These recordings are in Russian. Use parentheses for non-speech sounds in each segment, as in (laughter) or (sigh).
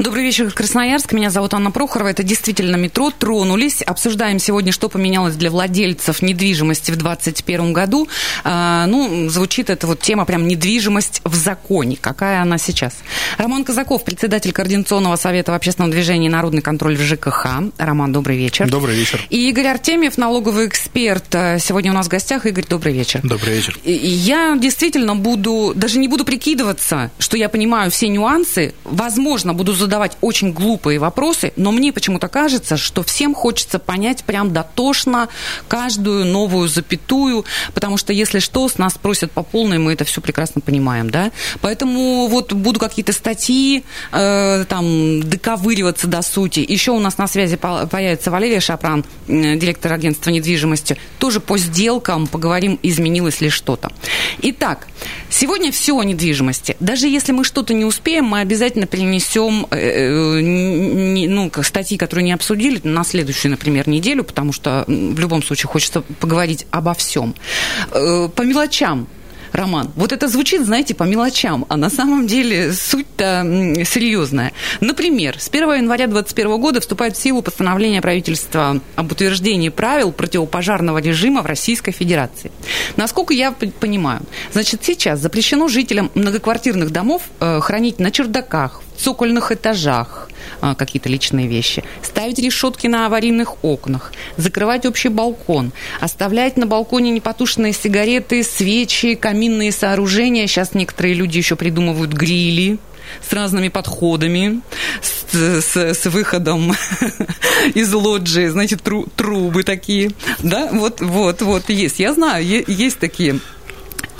Добрый вечер, Красноярск. Меня зовут Анна Прохорова. Это действительно метро. Тронулись. Обсуждаем сегодня, что поменялось для владельцев недвижимости в 2021 году. А, ну, звучит эта вот тема прям недвижимость в законе. Какая она сейчас? Роман Казаков, председатель Координационного совета в общественном движении «Народный контроль в ЖКХ». Роман, добрый вечер. Добрый вечер. И Игорь Артемьев, налоговый эксперт. Сегодня у нас в гостях. Игорь, добрый вечер. Добрый вечер. Я действительно буду, даже не буду прикидываться, что я понимаю все нюансы. Возможно, буду задавать очень глупые вопросы, но мне почему-то кажется, что всем хочется понять прям дотошно каждую новую запятую, потому что если что, с нас просят по полной, мы это все прекрасно понимаем, да. Поэтому вот буду какие-то статьи э, там доковыриваться до сути. Еще у нас на связи по- появится Валерия Шапран, директор агентства недвижимости. Тоже по сделкам поговорим, изменилось ли что-то. Итак, сегодня все о недвижимости. Даже если мы что-то не успеем, мы обязательно перенесем э, ну, как статьи, которые не обсудили, на следующую, например, неделю, потому что в любом случае хочется поговорить обо всем. Э, По мелочам. Роман, вот это звучит, знаете, по мелочам, а на самом деле суть-то серьезная. Например, с 1 января 2021 года вступает в силу постановление правительства об утверждении правил противопожарного режима в Российской Федерации. Насколько я понимаю, значит, сейчас запрещено жителям многоквартирных домов э, хранить на чердаках, в цокольных этажах а, какие-то личные вещи, ставить решетки на аварийных окнах, закрывать общий балкон, оставлять на балконе непотушенные сигареты, свечи, каминные сооружения. Сейчас некоторые люди еще придумывают грили с разными подходами, с, с- с выходом (laughs) из лоджии, знаете, тру- трубы такие. Да, вот, вот, вот, есть. Я знаю, есть такие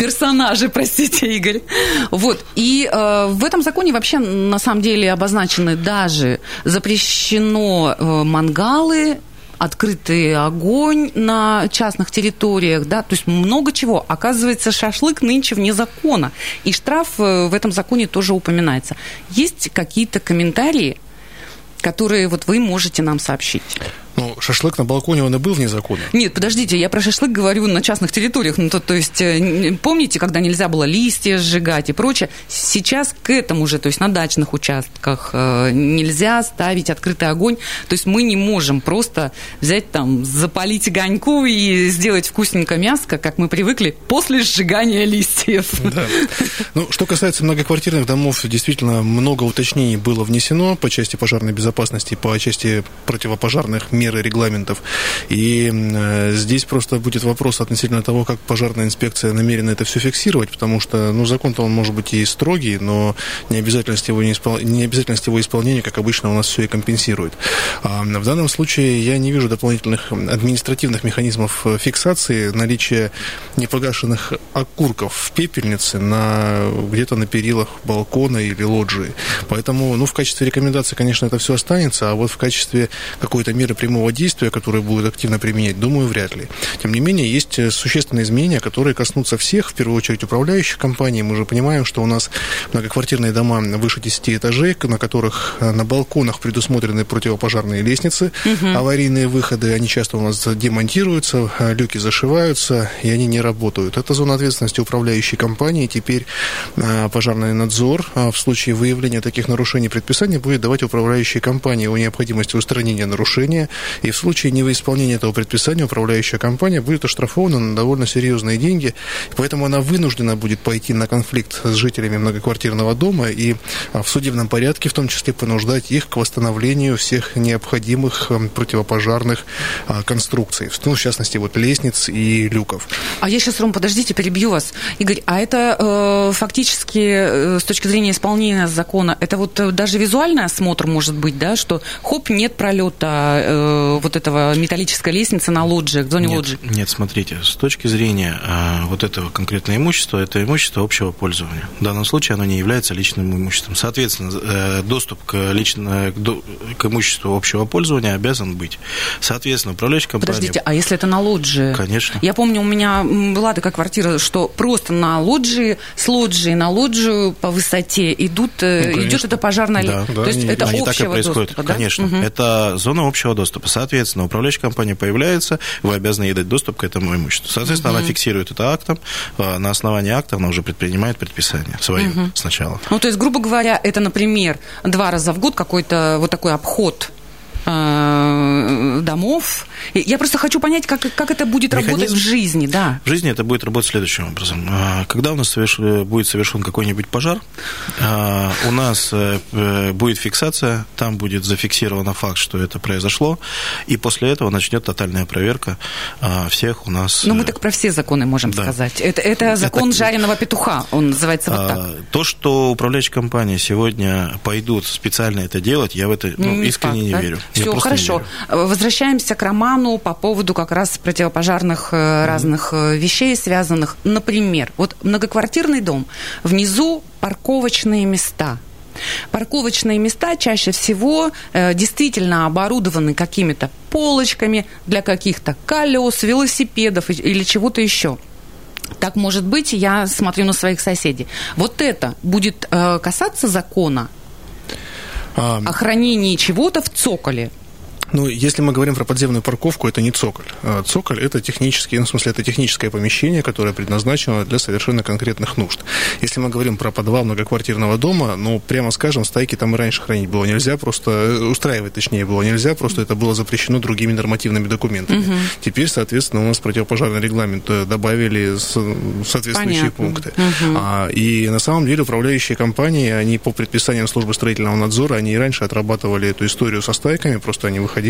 персонажи, (laughs) простите, Игорь. Вот. И э, в этом законе вообще на самом деле обозначены даже запрещено э, мангалы, открытый огонь на частных территориях, да, то есть много чего. Оказывается, шашлык нынче вне закона, и штраф э, в этом законе тоже упоминается. Есть какие-то комментарии, которые вот вы можете нам сообщить? Ну, шашлык на балконе, он и был вне закона. Нет, подождите, я про шашлык говорю на частных территориях. Ну, то, то есть, э, помните, когда нельзя было листья сжигать и прочее? Сейчас к этому же, то есть на дачных участках э, нельзя ставить открытый огонь. То есть мы не можем просто взять там, запалить огоньку и сделать вкусненько мяско, как мы привыкли, после сжигания листьев. Да. Ну, что касается многоквартирных домов, действительно много уточнений было внесено по части пожарной безопасности, по части противопожарных мер и регламентов. И э, здесь просто будет вопрос относительно того, как пожарная инспекция намерена это все фиксировать, потому что, ну, закон-то он может быть и строгий, но необязательность его, не испол... необязательность его исполнения, как обычно, у нас все и компенсирует. А в данном случае я не вижу дополнительных административных механизмов э, фиксации наличия непогашенных окурков в пепельнице на, где-то на перилах балкона или лоджии. Поэтому, ну, в качестве рекомендации, конечно, это все останется, а вот в качестве какой-то меры прямого действия, которое будет активно применять, думаю, вряд ли. Тем не менее, есть э, существенные изменения, которые коснутся всех, в первую очередь управляющих компаний. Мы же понимаем, что у нас многоквартирные дома выше 10 этажей, на которых э, на балконах предусмотрены противопожарные лестницы, аварийные выходы, они часто у нас демонтируются, э, люки зашиваются, и они не работают. Это зона ответственности управляющей компании. Теперь пожарный надзор в случае выявления таких нарушений предписания будет давать управляющей компании о необходимости устранения нарушения, и в случае невыполнения этого предписания управляющая компания будет оштрафована на довольно серьезные деньги, поэтому она вынуждена будет пойти на конфликт с жителями многоквартирного дома и а, в судебном порядке в том числе понуждать их к восстановлению всех необходимых м, противопожарных а, конструкций, ну, в частности, вот лестниц и люков. А я сейчас, Ром, подождите, перебью вас. Игорь, а это э, фактически э, с точки зрения исполнения закона, это вот э, даже визуальный осмотр может быть, да, что хоп, нет пролета э, вот этого металлической лестницы на лоджии, к зоне нет, лоджии? Нет, смотрите, с точки зрения а, вот этого конкретного имущества, это имущество общего пользования. В данном случае оно не является личным имуществом. Соответственно, э, доступ к, лично, к, имуществу общего пользования обязан быть. Соответственно, управляющая компания... Подождите, а если это на лоджии? Конечно. Я помню, у меня была такая квартира, что просто на лоджии, с лоджии на лоджию по высоте идут, э, Ну, идет это пожарная Да, лестница. да, То есть они- это Они так и общего происходит, доступа, да? конечно. Мгм. Это зона общего доступа. Соответственно, управляющая компания появляется, вы обязаны ей дать доступ к этому имуществу. Соответственно, она фиксирует это актом. А, На основании акта она уже предпринимает предписание свое сначала. Ну, то есть, грубо говоря, это, например, два раза в год какой-то вот такой обход э, домов. Я просто хочу понять, как, как это будет работать Механизм? в жизни, да. В жизни это будет работать следующим образом. А, Когда у нас соверш- будет совершен какой-нибудь пожар, а, у нас э, э, будет фиксация, там будет зафиксировано факт, что это произошло, и после этого начнет тотальная проверка а, всех у нас. Ну, мы э, так про все законы можем да. сказать. Это, это закон Это- жареного петуха, он называется вот так. То, что управляющие компании сегодня пойдут специально это делать, я в это ну, Не искренне факт, не да? верю. Все, не хорошо. верю. Возвращаемся к роману по поводу как раз противопожарных э, разных э, вещей, связанных. Например, вот многоквартирный дом, внизу парковочные места. Парковочные места чаще всего э, действительно оборудованы какими-то полочками для каких-то колес, велосипедов или чего-то еще. Так может быть, я смотрю на своих соседей. Вот это будет э, касаться закона А, о хранении чего-то в цоколе. Ну, если мы говорим про подземную парковку, это не цоколь. А Цоколь – это технический, ну, в смысле, это техническое помещение, которое предназначено для совершенно конкретных нужд. Если мы говорим про подвал многоквартирного дома, ну, прямо скажем, стайки там и раньше хранить было нельзя, просто э, устраивать, точнее, было нельзя, просто это было запрещено другими нормативными документами. Теперь, соответственно, у нас противопожарный регламент э, добавили с- соответствующие Понятно. пункты. А, и на самом деле управляющие компании, они по предписаниям службы строительного надзора, они и раньше отрабатывали эту историю со стайками, просто они выходили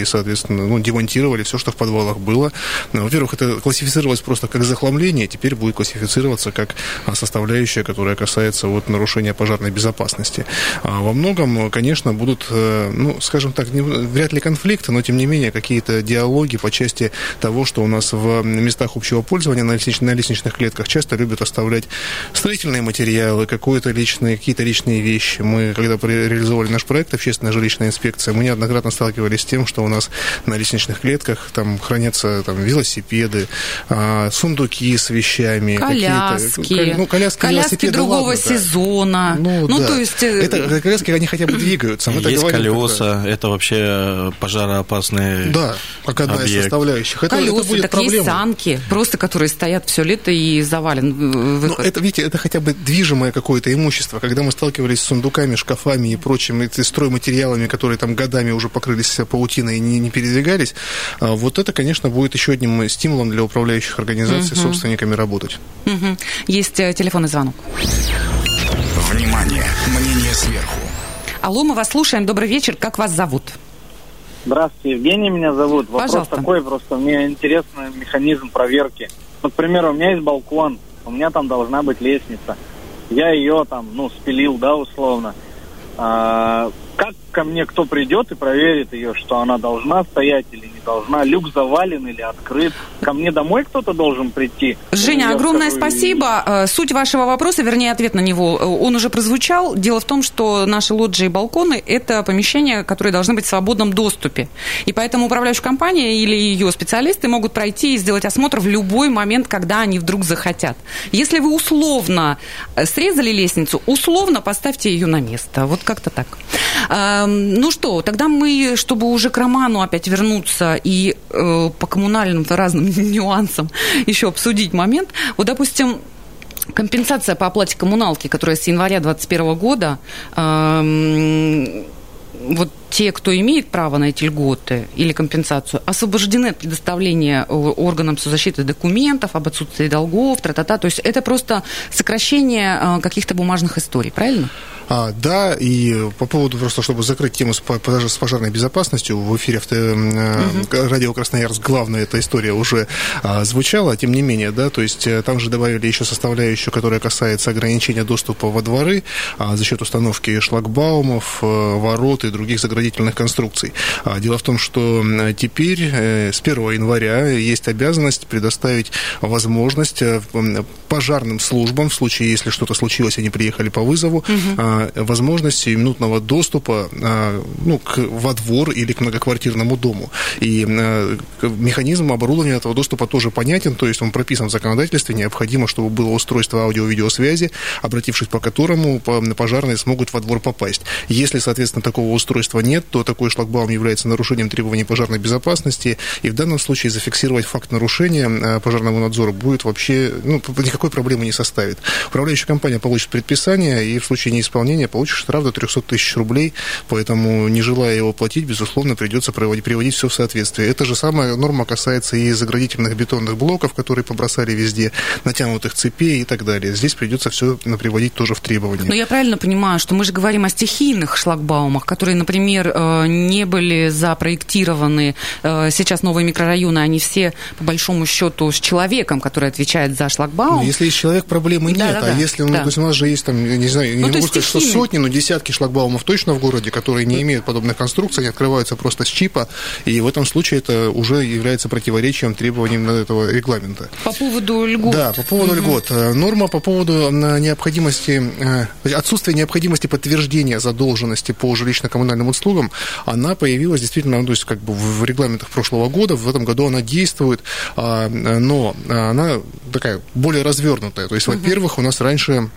и, соответственно, ну, демонтировали все, что в подвалах было. Ну, во-первых, это классифицировалось просто как захламление, теперь будет классифицироваться как а, составляющая, которая касается вот, нарушения пожарной безопасности. А во многом, конечно, будут, э, ну, скажем так, не- вряд ли конфликты, но, тем не менее, какие-то диалоги по части того, что у нас в местах общего пользования на, лестнич- на лестничных клетках часто любят оставлять строительные материалы, какое-то личные, какие-то личные вещи. Мы, когда реализовывали наш проект «Общественная жилищная инспекция», мы неоднократно сталкивались с тем, что у нас на лестничных клетках там хранятся там, велосипеды, а, сундуки с вещами. Коляски. ну, коляски, Коляски велосипеды, другого ладно, да. сезона. Ну, да. то есть... э, Это коляски, они хотя бы (clears throat) двигаются. Мы Есть говорим, когда- колеса, это вообще пожароопасные Да, как одна из составляющих. Это, это Колеса, будет так есть проблема. санки, просто которые стоят все лето и завален э, Ну, выход. это, видите, это хотя бы движимое какое-то имущество. Когда мы сталкивались с сундуками, шкафами и прочими эти стройматериалами, которые там годами уже покрылись паутиной и не, не передвигались, а, вот это, конечно, будет еще одним стимулом для управляющих организаций с собственниками работать. Мгм. Есть э, телефонный звонок. Внимание! Мнение сверху. Алло, мы вас слушаем. Добрый вечер. Как вас зовут? Здравствуйте, Евгений меня зовут. Вопрос Пожалуйста. такой, просто мне интересный механизм проверки. Вот, к примеру, у меня есть балкон, у меня там должна быть лестница. Я ее там, ну, спилил, да, условно. А, как ко мне кто придет и проверит ее, что она должна стоять или не должна? Люк завален или открыт? Ко мне домой кто-то должен прийти? Женя, огромное и- спасибо. Э, Суть вашего вопроса, вернее, ответ на него, э, он уже прозвучал. Дело в том, что наши лоджии и балконы – это помещения, которые должны быть в свободном доступе. И поэтому управляющая компания или ее специалисты могут пройти и сделать осмотр в любой момент, когда они вдруг захотят. Если вы условно э, срезали лестницу, условно поставьте ее на место. Вот как-то так. Эм, Ну что, тогда мы, чтобы уже к роману опять вернуться и э, по коммунальным (laughs) разным нюансам еще обсудить момент. Вот, допустим, компенсация по оплате коммуналки, которая с января 2021 года, эм, вот те, кто имеет право на эти льготы или компенсацию, освобождены от предоставления э, органам соцзащиты документов об отсутствии долгов, тра-та-та. То есть это просто сокращение э, каких-то бумажных историй, правильно? А, да, и по поводу просто, чтобы закрыть тему с, с пожарной безопасностью, в эфире авто, э, радио Красноярск главная эта история уже а, звучала, тем не менее, да, то есть там же добавили еще составляющую, которая касается ограничения доступа во дворы а, за счет установки шлагбаумов, ворот и других заградительных заградительных конструкций. А дело в том, что теперь с 1 января есть обязанность предоставить возможность пожарным службам, в случае, если что-то случилось, они приехали по вызову, угу. возможность минутного доступа ну, к, во двор или к многоквартирному дому. И механизм оборудования этого доступа тоже понятен, то есть он прописан в законодательстве, необходимо, чтобы было устройство аудио-видеосвязи, обратившись по которому пожарные смогут во двор попасть. Если, соответственно, такого устройства нет, то такой шлагбаум является нарушением требований пожарной безопасности, и в данном случае зафиксировать факт нарушения э, пожарного надзора будет вообще, ну, никакой проблемы не составит. Управляющая компания получит предписание, и в случае неисполнения получит штраф до 300 тысяч рублей, поэтому, не желая его платить, безусловно, придется приводить, приводить все в соответствие. Эта же самая норма касается и заградительных бетонных блоков, которые побросали везде, натянутых цепей и так далее. Здесь придется все приводить тоже в требования. Но я правильно понимаю, что мы же говорим о стихийных шлагбаумах, которые, например, э, не были запроектированы. Э, сейчас новые микрорайоны, они все, по большому счету, с человеком, который отвечает за шлагбаум. Но если есть человек, проблемы нет. Да, да, а если, ну, да. то есть у нас же есть там, не знаю, ну, не могу сказать, что сотни, но десятки шлагбаумов точно в городе, которые не имеют подобных конструкций, они открываются просто с чипа, и в этом случае это уже является противоречием требованиям этого регламента. По поводу льгот. Да, по поводу угу. льгот. Э, норма по поводу необходимости, отсутствия необходимости подтверждения задолженности по жилищно-коммунальным услугам, она появилась действительно, ну, то есть как бы в регламентах прошлого года, в этом году она действует, а, но она такая более развернутая. То есть, угу. во-первых, у нас раньше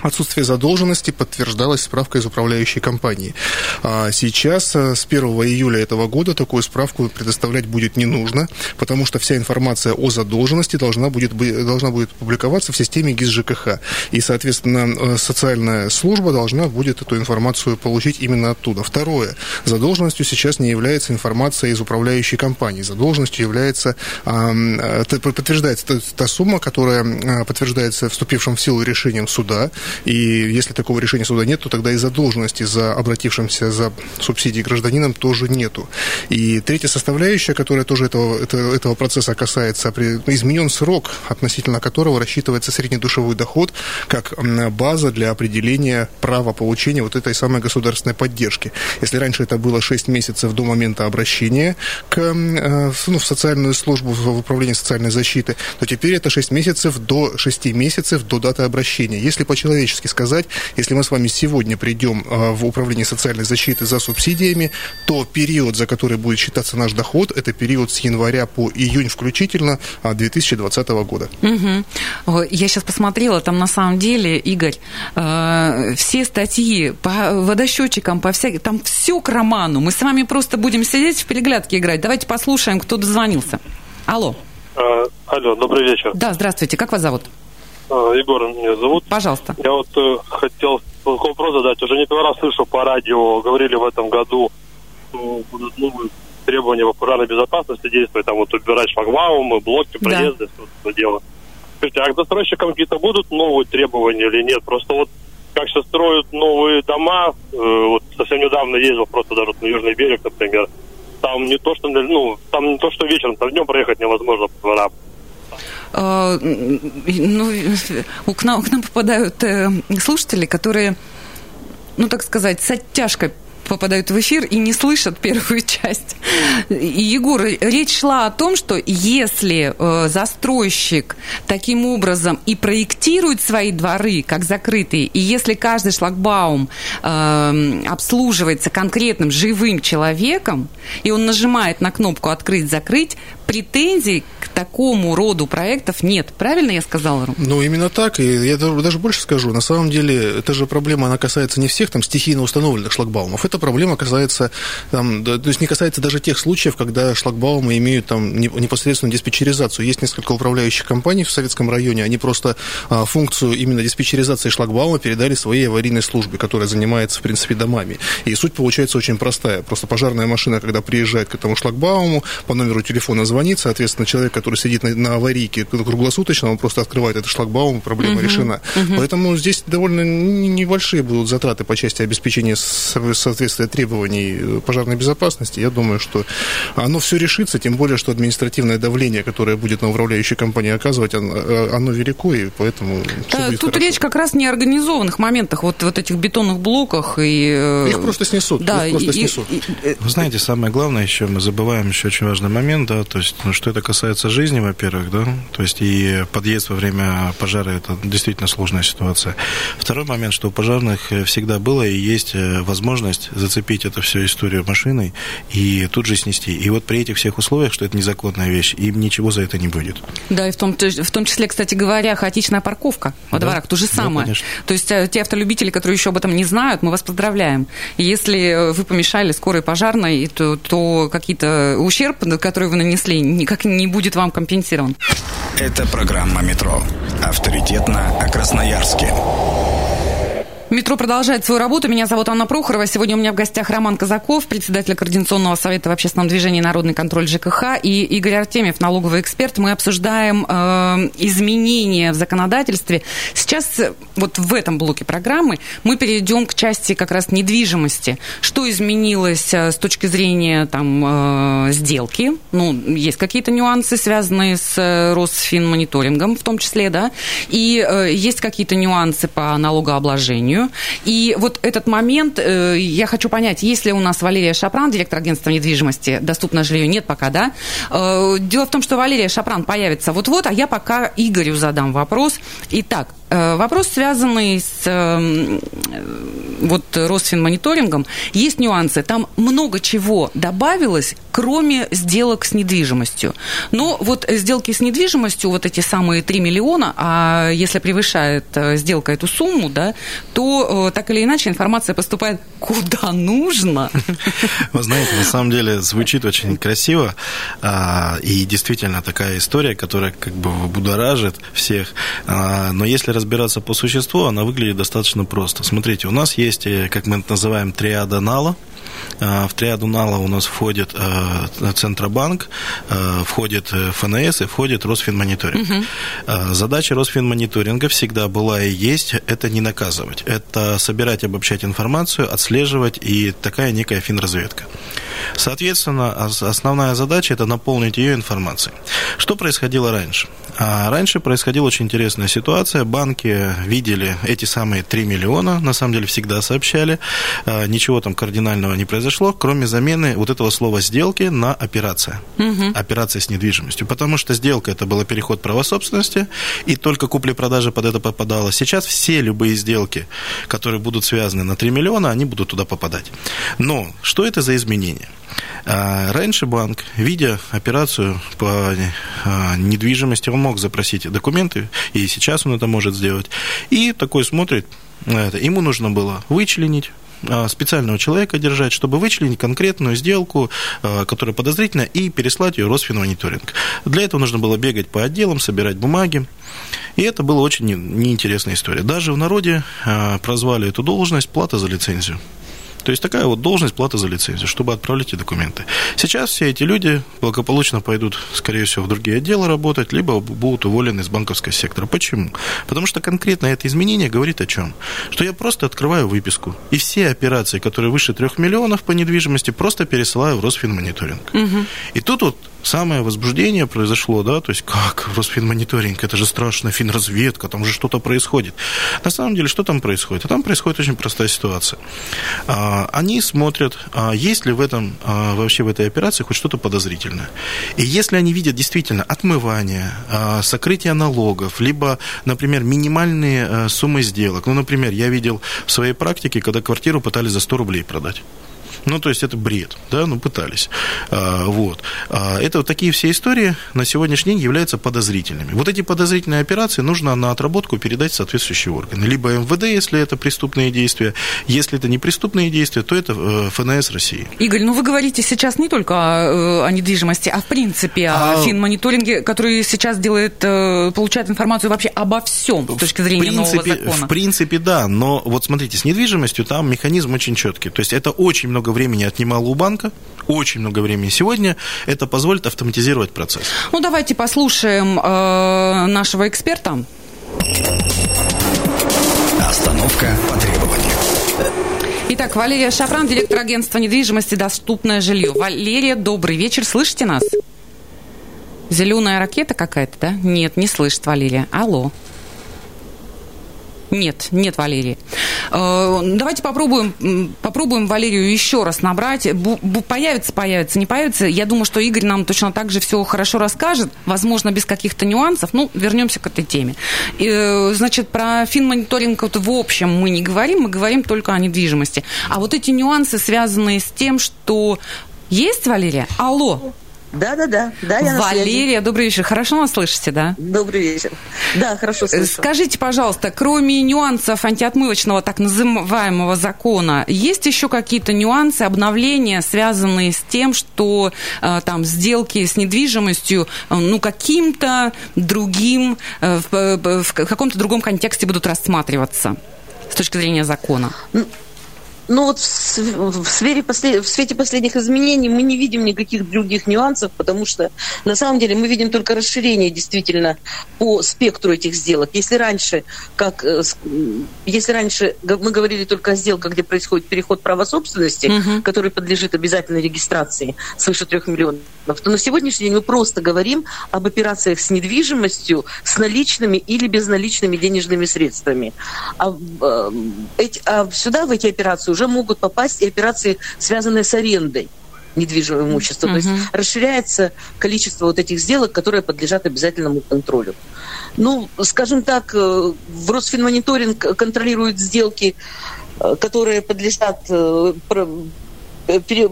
Отсутствие задолженности подтверждалось справкой из управляющей компании. А сейчас, э, с 1 июля этого года, такую справку предоставлять будет не нужно, потому что вся информация о задолженности должна будет, должна будет публиковаться в системе ГИС ЖКХ. И, соответственно, э, социальная служба должна будет эту информацию получить именно оттуда. Второе. Задолженностью сейчас не является информация из управляющей компании. Задолженностью является, э, подтверждается та сумма, которая подтверждается вступившим в силу решением суда, и если такого решения суда нет, то тогда и задолженности за обратившимся за субсидией гражданином тоже нету. И третья составляющая, которая тоже этого, этого, этого процесса касается, изменен срок, относительно которого рассчитывается среднедушевой доход как база для определения права получения вот этой самой государственной поддержки. Если раньше это было 6 месяцев до момента обращения к, э, ну, в социальную службу, в управление социальной защиты, то теперь это 6 месяцев до 6 месяцев до даты обращения. Если по по-человечески сказать, если мы с вами сегодня придем а, в управление социальной защиты за субсидиями, то период, за который будет считаться наш доход, это период с января по июнь включительно 2020 а, года. Угу. Я сейчас посмотрела, там на самом деле, Игорь, э, все статьи по водосчетчикам, по всяким, там все к роману. Мы с вами просто будем сидеть в переглядке играть. Давайте послушаем, кто дозвонился. Алло. А, алло, добрый вечер. Да, здравствуйте. Как вас зовут? А, Егор меня зовут. Пожалуйста. Я вот э, хотел вопрос задать. Уже не первый раз слышу по радио, говорили в этом году, что будут новые требования по пожарной безопасности действовать, там вот убирать шлагбаумы, блоки, проезды, да. все это дело. Скажите, а к застройщикам какие-то будут новые требования или нет? Просто вот как сейчас строят новые дома, э, вот совсем недавно ездил просто даже на Южный берег, например, там не то, что, ну, там не то, что вечером, там днем проехать невозможно по дворам. А, ну, к нам, к нам попадают э, слушатели, которые, ну, так сказать, с оттяжкой попадают в эфир и не слышат первую (laughs) часть. Егор, речь шла о том, что если э, застройщик таким образом и проектирует свои дворы как закрытые, и если каждый шлагбаум э, обслуживается конкретным живым человеком, и он нажимает на кнопку «Открыть-закрыть», претензий к такому роду проектов нет. Правильно я сказала, Рум? Ну, именно так. И я даже больше скажу. На самом деле, эта же проблема, она касается не всех там стихийно установленных шлагбаумов. Эта проблема касается, там, то есть не касается даже тех случаев, когда шлагбаумы имеют там непосредственную диспетчеризацию. Есть несколько управляющих компаний в Советском районе, они просто а, функцию именно диспетчеризации шлагбаума передали своей аварийной службе, которая занимается, в принципе, домами. И суть получается очень простая. Просто пожарная машина, когда приезжает к этому шлагбауму, по номеру телефона звонит, соответственно, человек, который сидит на, на аварийке круглосуточно, он просто открывает этот шлагбаум, проблема угу, решена. Угу. Поэтому здесь довольно небольшие будут затраты по части обеспечения соответствия требований пожарной безопасности, я думаю, что оно все решится, тем более, что административное давление, которое будет на управляющей компании оказывать, оно, оно велико, и поэтому... Да, тут хорошо. речь как раз не о организованных моментах, вот, вот этих бетонных блоках и... Их просто снесут. Да, их просто и, снесут. И, и, Вы знаете, самое главное еще, мы забываем еще очень важный момент, да, то есть, ну, что это касается жизни, во-первых, да, то есть и подъезд во время пожара это действительно сложная ситуация. Второй момент, что у пожарных всегда было и есть э, возможность зацепить эту всю историю машиной и тут же снести. И вот при этих всех условиях, что это незаконная вещь, им ничего за это не будет. Да, и в том, в том числе, кстати говоря, хаотичная парковка во да? дворах, то же самое. Да, то есть э, те автолюбители, которые еще об этом не знают, мы вас поздравляем. Если вы помешали скорой пожарной, то, то какие-то ущерб, который вы нанесли, никак не будет вам компенсирован. Это программа «Метро». Авторитетно о Красноярске. Метро продолжает свою работу. Меня зовут Анна Прохорова. Сегодня у меня в гостях Роман Казаков, председатель Координационного совета в общественном движении «Народный контроль ЖКХ» и Игорь Артемьев, налоговый эксперт. Мы обсуждаем э, изменения в законодательстве. Сейчас вот в этом блоке программы мы перейдем к части как раз недвижимости. Что изменилось э, с точки зрения там, э, сделки? Ну, есть какие-то нюансы, связанные с э, Росфинмониторингом в том числе, да? И э, есть какие-то нюансы по налогообложению сожалению. И вот этот момент, э, я хочу понять, есть ли у нас Валерия Шапран, директор агентства недвижимости, доступное жилье? Нет пока, да? Э, дело в том, что Валерия Шапран появится вот-вот, а я пока Игорю задам вопрос. Итак, вопрос, связанный с эм, вот Росфинмониторингом, есть нюансы. Там много чего добавилось, кроме сделок с недвижимостью. Но вот сделки с недвижимостью, вот эти самые 3 миллиона, а если превышает э, сделка эту сумму, да, то э, так или иначе информация поступает куда нужно. Вы знаете, на самом деле звучит очень красиво, а, и действительно такая история, которая как бы будоражит всех. А, но если разбираться по существу, она выглядит достаточно просто. Смотрите, у нас есть, э, как мы это называем, триада нала. А, в триаду нала у нас входит э, Центробанк, э, входит ФНС и входит Росфинмониторинг. Угу. Задача Росфинмониторинга всегда была и есть это не наказывать. Это собирать, обобщать информацию, отслеживать и такая некая финразведка. Соответственно, основная задача – это наполнить ее информацией. Что происходило раньше? А раньше происходила очень интересная ситуация. Банки видели эти самые 3 миллиона, на самом деле всегда сообщали. А, ничего там кардинального не произошло, кроме замены вот этого слова «сделки» на «операция». Угу. Операция с недвижимостью. Потому что сделка – это был переход права собственности, и только купли-продажи под это попадало. Сейчас все любые сделки, которые будут связаны на 3 миллиона, они будут туда попадать. Но что это за изменения? А, раньше банк, видя операцию по а, недвижимости, он мог запросить документы, и сейчас он это может сделать. И такой смотрит, это, ему нужно было вычленить а, специального человека держать, чтобы вычленить конкретную сделку, которая подозрительна, и переслать ее Росфинмониторинг. Для этого нужно было бегать по отделам, собирать бумаги. И это была очень неинтересная история. Даже в народе прозвали эту должность плата за лицензию. То есть такая вот должность плата за лицензию, чтобы отправлять эти документы. Сейчас все эти люди благополучно пойдут, скорее всего, в другие отделы работать, либо будут уволены из банковского сектора. Почему? Потому что конкретно это изменение говорит о чем? Что я просто открываю выписку, и все операции, которые выше трех миллионов по недвижимости, просто пересылаю в Росфинмониторинг. Угу. И тут вот самое возбуждение произошло, да, то есть как Росфинмониторинг, это же страшно, финразведка, там же что-то происходит. На самом деле, что там происходит? А там происходит очень простая ситуация. А, они смотрят, а, есть ли в этом, а, вообще в этой операции хоть что-то подозрительное. И если они видят действительно отмывание, сокрытие налогов, либо, например, минимальные суммы сделок, ну, например, я видел в своей практике, когда квартиру пытались за 100 рублей продать. Ну, то есть это бред, да, ну, пытались. А, вот. А, это вот такие все истории на сегодняшний день являются подозрительными. Вот эти подозрительные операции нужно на отработку передать в соответствующие органы. Либо МВД, если это преступные действия, если это не преступные действия, то это э, ФНС России. Игорь, ну вы говорите сейчас не только о, э, о недвижимости, а в принципе о а... финмониторинге, который сейчас делает, э, получает информацию вообще обо всем с точки зрения в принципе, нового закона. В принципе, да, но вот смотрите, с недвижимостью там механизм очень четкий. То есть это очень много времени отнимало у банка, очень много времени. Сегодня это позволит автоматизировать процесс. Ну, давайте послушаем э, нашего эксперта. Остановка по требованию. Итак, Валерия Шапран, директор агентства недвижимости «Доступное жилье». Валерия, добрый вечер. Слышите нас? Зеленая ракета какая-то, да? Нет, не слышит Валерия. Алло. Нет, нет, Валерий. Э, давайте попробуем, попробуем Валерию еще раз набрать. Появится, появится, не появится. Я думаю, что Игорь нам точно так же все хорошо расскажет, возможно, без каких-то нюансов. Ну, вернемся к этой теме. Э, значит, про финмониторинг вот в общем мы не говорим, мы говорим только о недвижимости. А вот эти нюансы, связанные с тем, что есть, Валерия? Алло. Да, да, да. да я Валерия, добрый вечер. Хорошо нас слышите, да? Добрый вечер. Да, хорошо слышу. Скажите, пожалуйста, кроме нюансов антиотмывочного так называемого закона, есть еще какие-то нюансы, обновления, связанные с тем, что э, там сделки с недвижимостью, э, ну, каким-то другим, э, в, в каком-то другом контексте будут рассматриваться с точки зрения закона? Ну вот в, сфере послед... в свете последних изменений мы не видим никаких других нюансов, потому что на самом деле мы видим только расширение действительно по спектру этих сделок. Если раньше, как, э, если раньше мы говорили только о сделках, где происходит переход права собственности, угу. который подлежит обязательной регистрации свыше трех миллионов, то на сегодняшний день мы просто говорим об операциях с недвижимостью, с наличными или безналичными денежными средствами. А, э, а сюда в эти операции уже могут попасть и операции, связанные с арендой недвижимого имущества. Uh-huh. То есть расширяется количество вот этих сделок, которые подлежат обязательному контролю. Ну, скажем так, э, в Росфинмониторинг контролирует сделки, э, которые подлежат Э,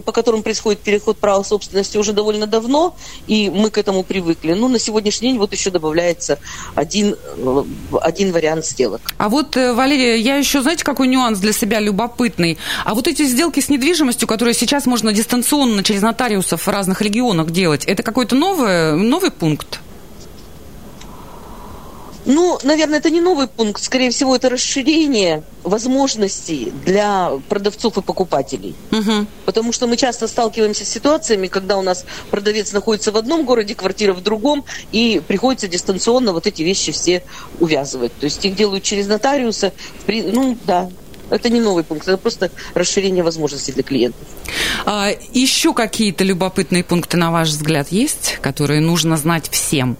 по которым происходит переход права собственности уже довольно давно, и мы к этому привыкли. Ну, на сегодняшний день вот еще добавляется один, э, один вариант сделок. А вот, э, Валерия, я еще, знаете, какой нюанс для себя любопытный? А вот эти сделки с недвижимостью, которые сейчас можно дистанционно через нотариусов в разных регионах делать, это какой-то новый, новый пункт? Ну, наверное, это не новый пункт. Скорее всего, это расширение возможностей для продавцов и покупателей. Угу. Потому что мы часто сталкиваемся с ситуациями, когда у нас продавец находится в одном городе, квартира в другом, и приходится дистанционно вот эти вещи все увязывать. То есть их делают через нотариуса. Ну, да, это не новый пункт, это просто расширение возможностей для клиентов. А, еще какие-то любопытные пункты, на ваш взгляд, есть, которые нужно знать всем?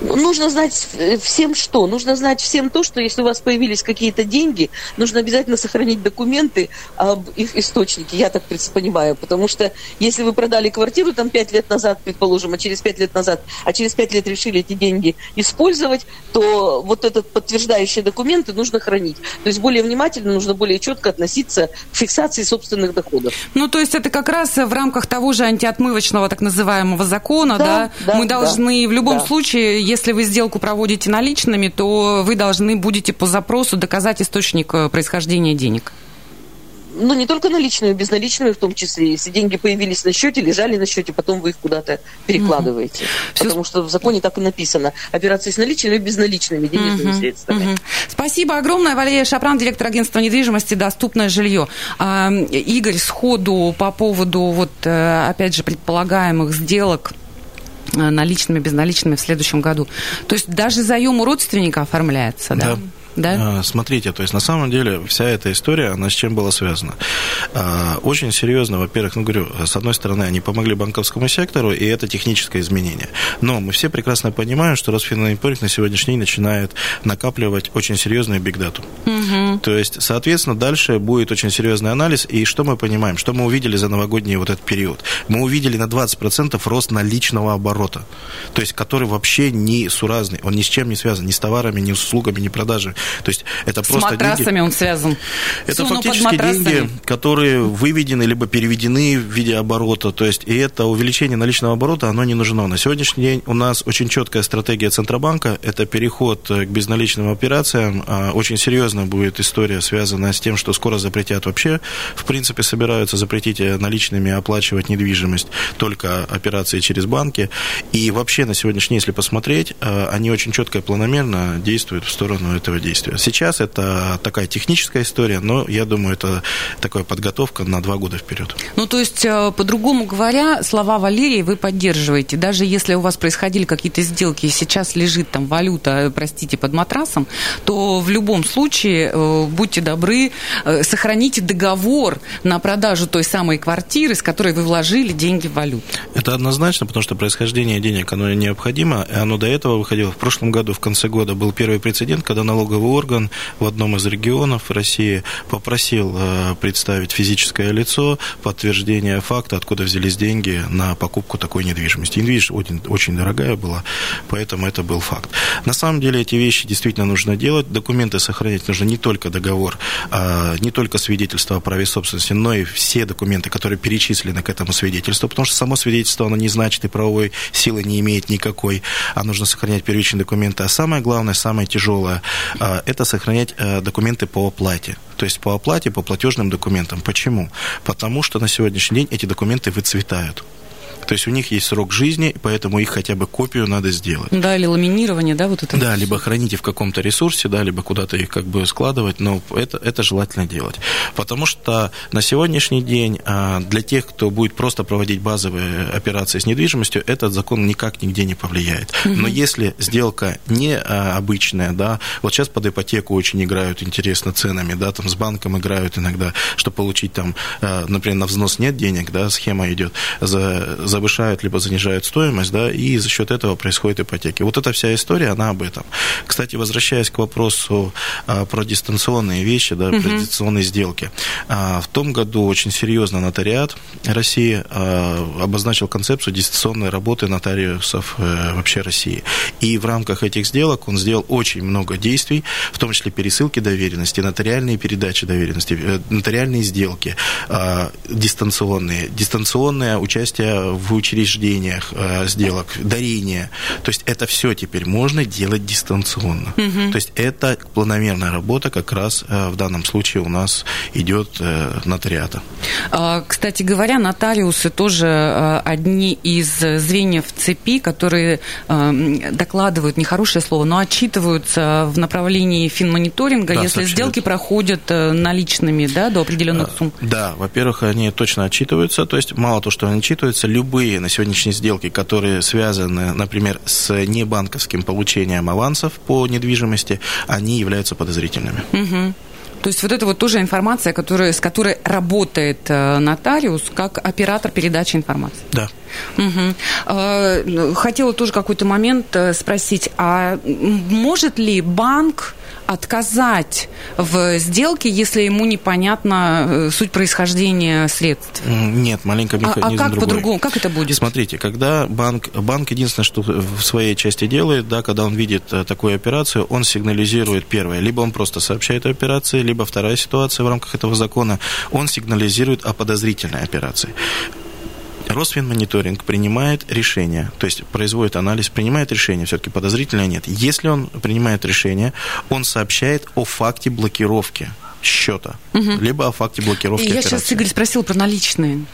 Нужно знать всем что? Нужно знать всем то, что если у вас появились какие-то деньги, нужно обязательно сохранить документы об их источнике, я так понимаю. Потому что если вы продали квартиру там пять лет назад, предположим, а через пять лет назад, а через пять лет решили эти деньги использовать, то вот этот подтверждающий документы нужно хранить. То есть более внимательно, нужно более четко относиться к фиксации собственных доходов. Ну, то есть это как раз в рамках того же антиотмывочного так называемого закона, да? да? да Мы должны да, в любом да. случае если вы сделку проводите наличными, то вы должны будете по запросу доказать источник э, происхождения денег. Ну, не только наличными, безналичными в том числе. Если деньги появились на счете, лежали на счете, потом вы их куда-то перекладываете. Угу. Потому что в законе так и написано. Операции с наличными и безналичными денежными угу. средствами. Угу. Спасибо огромное. Валерия Шапран, директор агентства недвижимости «Доступное жилье». А, Игорь, сходу по поводу, вот, э, опять же, предполагаемых сделок наличными, безналичными в следующем году. То есть даже заем у родственника оформляется, да? Да. Да? А, смотрите, то есть на самом деле вся эта история, она с чем была связана? А, очень серьезно, во-первых, ну говорю, с одной стороны, они помогли банковскому сектору, и это техническое изменение. Но мы все прекрасно понимаем, что Росфинмониторинг на сегодняшний день начинает накапливать очень серьезную бигдату. Угу. То есть, соответственно, дальше будет очень серьезный анализ, и что мы понимаем? Что мы увидели за новогодний вот этот период? Мы увидели на 20% рост наличного оборота, то есть который вообще не суразный, он ни с чем не связан, ни с товарами, ни с услугами, ни продажами. То есть это С просто матрасами деньги, он связан. Это Суну фактически деньги, которые выведены либо переведены в виде оборота. То есть и это увеличение наличного оборота, оно не нужно. На сегодняшний день у нас очень четкая стратегия Центробанка. Это переход к безналичным операциям. А, очень серьезно будет история, связанная с тем, что скоро запретят вообще, в принципе, собираются запретить наличными оплачивать недвижимость, только операции через банки. И вообще на сегодняшний день, если посмотреть, а, они очень четко и планомерно действуют в сторону этого действия действия. Сейчас это такая техническая история, но я думаю, это такая подготовка на два года вперед. Ну, то есть, э, по-другому говоря, слова Валерии вы поддерживаете. Даже если у вас происходили какие-то сделки, и сейчас лежит там валюта, простите, под матрасом, то в любом случае, э, будьте добры, э, сохраните договор на продажу той самой квартиры, с которой вы вложили деньги в валюту. Это однозначно, потому что происхождение денег, оно необходимо, и оно до этого выходило. В прошлом году, в конце года, был первый прецедент, когда налоговый орган в одном из регионов России попросил э, представить физическое лицо, подтверждение факта, откуда взялись деньги на покупку такой недвижимости. Недвижимость очень, очень дорогая была, поэтому это был факт. На самом деле эти вещи действительно нужно делать. Документы сохранять нужно не только договор, а не только свидетельство о праве собственности, но и все документы, которые перечислены к этому свидетельству, потому что само свидетельство, оно не значит и правовой силы не имеет никакой, а нужно сохранять первичные документы. А самое главное, самое тяжелое, а, это сохранять э, документы по оплате. То есть по оплате, по платежным документам. Почему? Потому что на сегодняшний день эти документы выцветают. То есть у них есть срок жизни, поэтому их хотя бы копию надо сделать. Да, или ламинирование, да, вот это? Да, либо храните в каком-то ресурсе, да, либо куда-то их как бы складывать, но это, это желательно делать. Потому что на сегодняшний день а, для тех, кто будет просто проводить базовые операции с недвижимостью, этот закон никак нигде не повлияет. Угу. Но если сделка не а, обычная, да, вот сейчас под ипотеку очень играют интересно ценами, да, там с банком играют иногда, чтобы получить там, а, например, на взнос нет денег, да, схема идет, за, завышают либо занижают стоимость, да, и за счет этого происходят ипотеки. Вот эта вся история, она об этом. Кстати, возвращаясь к вопросу а, про дистанционные вещи, да, угу. про дистанционные сделки. А, в том году очень серьезно нотариат России а, обозначил концепцию дистанционной работы нотариусов а, вообще России. И в рамках этих сделок он сделал очень много действий, в том числе пересылки доверенности, нотариальные передачи доверенности, э, нотариальные сделки, а, дистанционные, дистанционное участие в учреждениях э, сделок, дарения. То есть это все теперь можно делать дистанционно. Угу. То есть это планомерная работа как раз э, в данном случае у нас идет э, нотариата. А, кстати говоря, нотариусы тоже э, одни из звеньев цепи, которые э, докладывают, нехорошее слово, но отчитываются в направлении финмониторинга, да, если сообщают. сделки проходят э, наличными да, до определенных сумм. Да, во-первых, они точно отчитываются, то есть мало то, что они отчитываются, любые любые на сегодняшние сделки, которые связаны, например, с небанковским получением авансов по недвижимости, они являются подозрительными. Угу. То есть вот это вот тоже информация, которая, с которой работает э, нотариус как оператор передачи информации. Да. Угу. Хотела тоже какой-то момент э, спросить, а может ли банк отказать в сделке, если ему непонятна э, суть происхождения средств? Нет, маленько механизм а, а как по-другому? Как это будет? Смотрите, когда банк, банк единственное, что в своей части делает, да, когда он видит э, такую операцию, он сигнализирует первое. Либо он просто сообщает о операции, либо вторая ситуация в рамках этого закона, он сигнализирует о подозрительной операции. Росфинмониторинг принимает решение, то есть производит анализ, принимает решение, все-таки подозрительно нет. Если он принимает решение, он сообщает о факте блокировки счета, угу. либо о факте блокировки Я операции. сейчас Игорь спросил про наличные.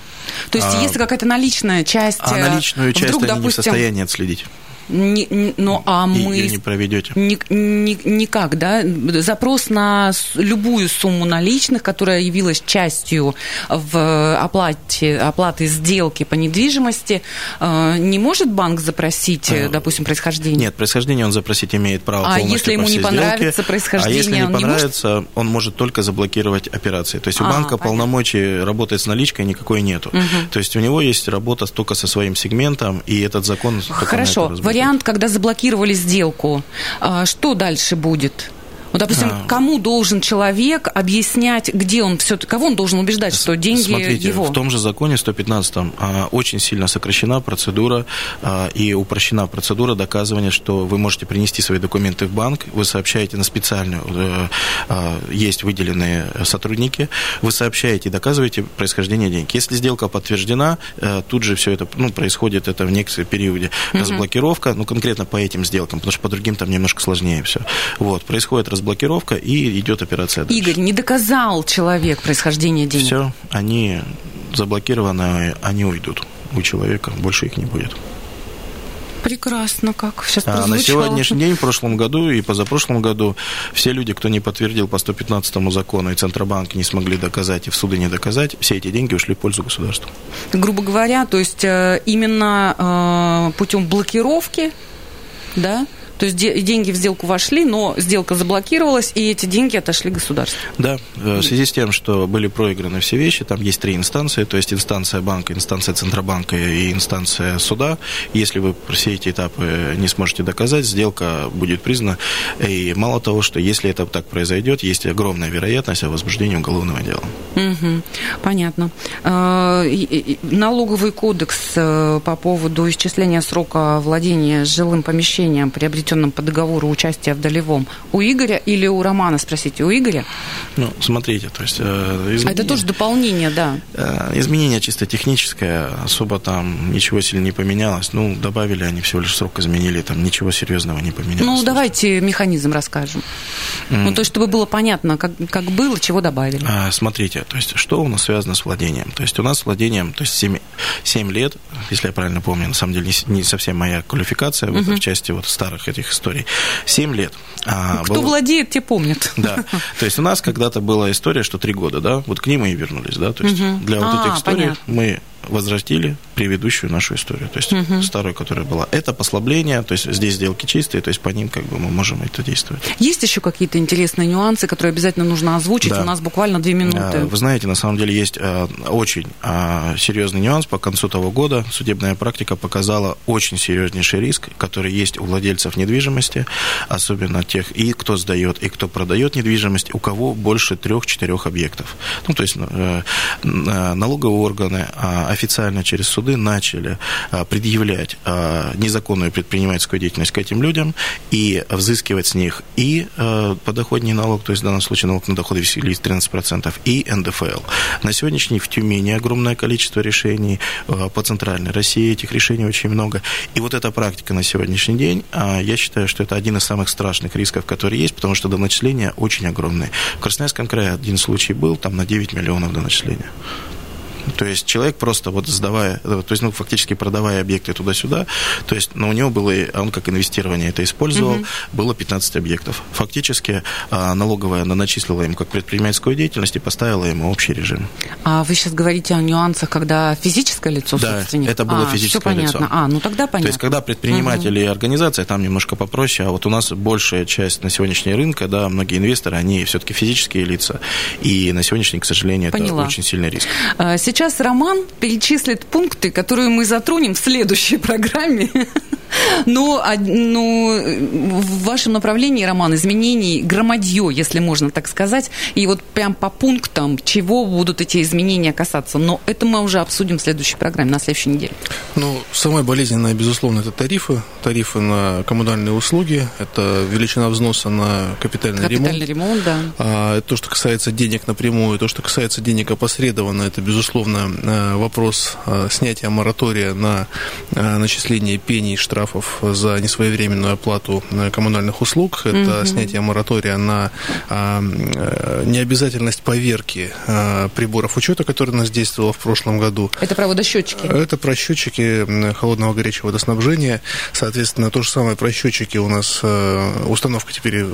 То есть, а, если какая-то наличная часть... А наличную часть вдруг, они допустим, не в состоянии отследить. Не, не, ну, а мы... Ее не проведете. Ни, ни, никак, да? Запрос на любую сумму наличных, которая явилась частью в оплате, оплаты сделки по недвижимости, э, не может банк запросить, а, допустим, происхождение? Нет, происхождение он запросить имеет право А если ему по не понравится сделки, происхождение, А если не он понравится, не может? он может только заблокировать операции. То есть у а, банка понятно. полномочий работать с наличкой никакой нету. Угу. То есть у него есть работа только со своим сегментом, и этот закон... Хорошо, вариант, когда заблокировали сделку, а, что дальше будет? Вот, допустим, а... кому должен человек объяснять, где он все кого он должен убеждать, что деньги Смотрите, его? в том же законе 115 а, очень сильно сокращена процедура а, и упрощена процедура доказывания, что вы можете принести свои документы в банк, вы сообщаете на специальную, э, а, есть выделенные сотрудники, вы сообщаете и доказываете происхождение денег. Если сделка подтверждена, э, тут же все это ну, происходит это в некотором периоде. Разблокировка, ну, конкретно по этим сделкам, потому что по другим там немножко сложнее все. Вот, происходит разблокировка и идет операция дальше. Игорь, не доказал человек происхождение денег? Все, они заблокированы, они уйдут у человека, больше их не будет. Прекрасно, как сейчас а на сегодняшний день, в прошлом году и позапрошлом году все люди, кто не подтвердил по 115 закону, и Центробанк не смогли доказать, и в суды не доказать, все эти деньги ушли в пользу государства. Грубо говоря, то есть э, именно э, путем блокировки, да, то есть деньги в сделку вошли, но сделка заблокировалась, и эти деньги отошли государству. Да, э, в связи с тем, что были проиграны все вещи, там есть три инстанции, то есть инстанция банка, инстанция Центробанка и инстанция суда. Если вы все эти этапы не сможете доказать, сделка будет признана. И мало того, что если это так произойдет, есть огромная вероятность о возбуждении уголовного дела. Угу, понятно. Э, налоговый кодекс э, по поводу исчисления срока владения жилым помещением приобретен заключенном по договору участия в долевом у Игоря или у Романа, спросите, у Игоря? Ну, смотрите, то есть... Э, изменения, Это тоже дополнение, да. Э, изменение чисто техническое, особо там ничего сильно не поменялось. Ну, добавили они всего лишь срок изменили, там ничего серьезного не поменялось. Ну, давайте механизм расскажем. Mm. Ну, то есть, чтобы было понятно, как, как было, чего добавили. А, смотрите, то есть, что у нас связано с владением? То есть, у нас с владением, то есть, 7, 7 лет, если я правильно помню, на самом деле, не, не совсем моя квалификация в uh-huh. этой части вот старых этих этих историй. Семь лет. А, Кто было... владеет, те помнят. (laughs) Да. То есть у нас когда-то была история, что три года, да, вот к ним мы и вернулись, да, то есть угу. для вот а, этих историй понятно. мы возвратили предыдущую нашу историю, то есть угу. старую, которая была. Это послабление, то есть здесь сделки чистые, то есть по ним как бы мы можем это действовать. Есть еще какие-то интересные нюансы, которые обязательно нужно озвучить? Да. У нас буквально две минуты. А, вы знаете, на самом деле есть а, очень а, серьезный нюанс. По концу того года судебная практика показала очень серьезнейший риск, который есть у владельцев недвижимости, особенно тех и кто сдает, и кто продает недвижимость, у кого больше трех-четырех объектов. Ну, то есть э, налоговые органы, официально через суды начали а, предъявлять а, незаконную предпринимательскую деятельность к этим людям и взыскивать с них и а, подоходный налог, то есть в данном случае налог на доходы весили 13%, и НДФЛ. На сегодняшний в Тюмени огромное количество решений по центральной России, этих решений очень много. И вот эта практика на сегодняшний день, я считаю, что это один из самых страшных рисков, которые есть, потому что доначисления очень огромные. В Красноярском крае один случай был, там на 9 миллионов доначисления. То есть человек просто вот сдавая, то есть, ну, фактически продавая объекты туда-сюда, то есть, но у него было, он как инвестирование это использовал, угу. было 15 объектов. Фактически а, налоговая она начислила ему как предпринимательскую деятельность и поставила ему общий режим. А вы сейчас говорите о нюансах, когда физическое лицо да, собственник? это было а, физическое все понятно. лицо. А, ну тогда понятно. То есть, когда предприниматели угу. и организация, там немножко попроще, а вот у нас большая часть на сегодняшний рынка, да, многие инвесторы, они все-таки физические лица, и на сегодняшний, к сожалению, Поняла. это очень сильный риск. Сейчас Роман перечислит пункты, которые мы затронем в следующей программе. (laughs) Ну, а, ну, в вашем направлении, Роман, изменений громадье, если можно так сказать. И вот прям по пунктам, чего будут эти изменения касаться. Но это мы уже обсудим в следующей программе, на следующей неделе. Ну, самое болезненное, безусловно, это тарифы. Тарифы на коммунальные услуги. Это величина взноса на капитальный, капитальный ремонт. ремонт, да. А, то, что касается денег напрямую, то, что касается денег опосредованно, это, безусловно, э, вопрос э, снятия моратория на э, начисление пений штрафов штрафов за несвоевременную оплату э, коммунальных услуг. Это угу. снятие моратория на а, э, необязательность поверки а, приборов учета, который у нас действовал в прошлом году. Это про водосчетчики? Это про счетчики холодного горячего водоснабжения. Соответственно, то же самое про счетчики у нас установка теперь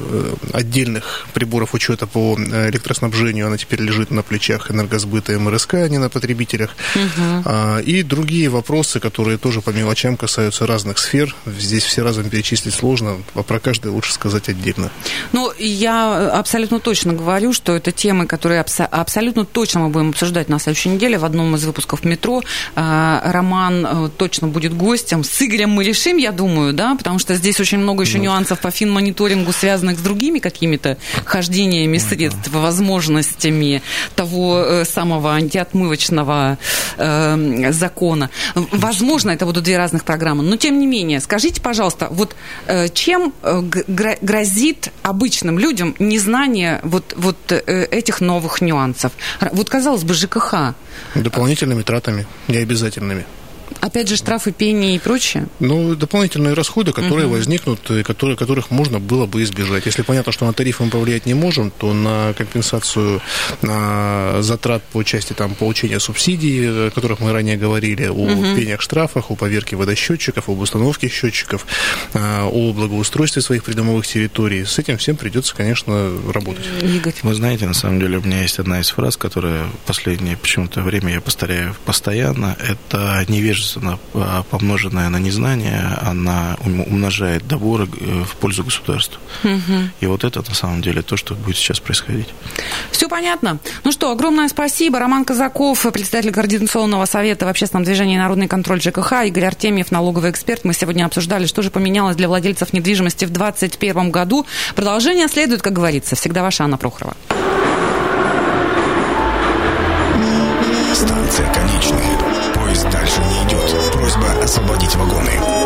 отдельных приборов учета по электроснабжению, она теперь лежит на плечах энергосбыта и МРСК, а не на потребителях. Угу. И другие вопросы, которые тоже по мелочам касаются разных сфер, сфер. Здесь все разом перечислить сложно, а про каждый лучше сказать отдельно. Ну, я абсолютно точно говорю, что это темы, которые абсо- абсолютно точно мы будем обсуждать на следующей неделе в одном из выпусков «Метро». А, Роман э, точно будет гостем. С Игорем мы решим, я думаю, да, потому что здесь очень много еще ну. нюансов по финмониторингу, связанных с другими какими-то хождениями средств, возможностями того э, самого антиотмывочного э, закона. Возможно, это будут две разных программы, но тем не менее, менее, скажите, пожалуйста, вот э, чем э, грозит обычным людям незнание вот, вот э, этих новых нюансов? Вот, казалось бы, ЖКХ. Дополнительными тратами, необязательными. Опять же, штрафы, пени и прочее? Ну, дополнительные расходы, которые угу. возникнут, и которые, которых можно было бы избежать. Если понятно, что на тарифы мы повлиять не можем, то на компенсацию на затрат по части там, получения субсидий, о которых мы ранее говорили, о угу. пениях, штрафах, о поверке водосчетчиков, об установке счетчиков, а, о благоустройстве своих придомовых территорий, с этим всем придется, конечно, работать. Игорь. Вы знаете, на самом деле, у меня есть одна из фраз, которая в последнее почему-то время я повторяю постоянно. Это невежество, а, помноженное на незнание, она умножает доборы э, в пользу государства. Угу. И вот это, на самом деле, то, что будет сейчас происходить. Все понятно. Ну что, огромное спасибо. Роман Казаков, председатель Координационного совета в общественном движении «Народный контроль ЖКХ», Игорь Артемьев, налоговый эксперт. Мы сегодня обсуждали, что же поменялось для владельцев недвижимости в 2021 году. Продолжение следует, как говорится. Всегда ваша Анна Прохорова. Станция конечная. Освободить вагоны.